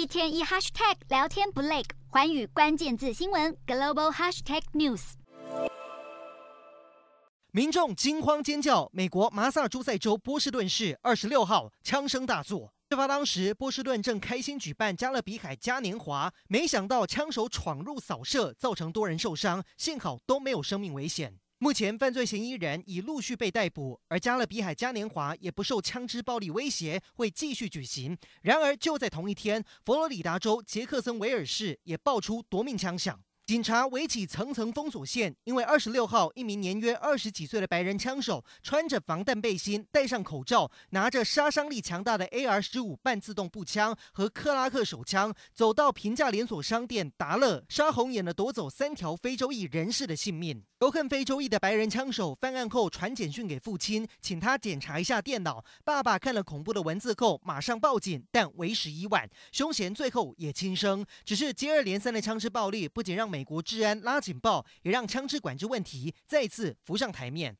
一天一 hashtag 聊天不累，寰宇关键字新闻 global hashtag news。民众惊慌尖叫，美国马萨诸塞州波士顿市二十六号枪声大作。事发当时，波士顿正开心举办加勒比海嘉年华，没想到枪手闯入扫射，造成多人受伤，幸好都没有生命危险。目前犯罪嫌疑人已陆续被逮捕，而加勒比海嘉年华也不受枪支暴力威胁，会继续举行。然而，就在同一天，佛罗里达州杰克森维尔市也爆出夺命枪响。警察围起层层封锁线，因为二十六号，一名年约二十几岁的白人枪手穿着防弹背心、戴上口罩，拿着杀伤力强大的 AR 十五半自动步枪和克拉克手枪，走到平价连锁商店达乐，杀红眼的夺走三条非洲裔人士的性命。仇恨非洲裔的白人枪手犯案后传简讯给父亲，请他检查一下电脑。爸爸看了恐怖的文字后，马上报警，但为时已晚，凶嫌最后也轻生。只是接二连三的枪支暴力，不仅让美美国治安拉警报，也让枪支管制问题再次浮上台面。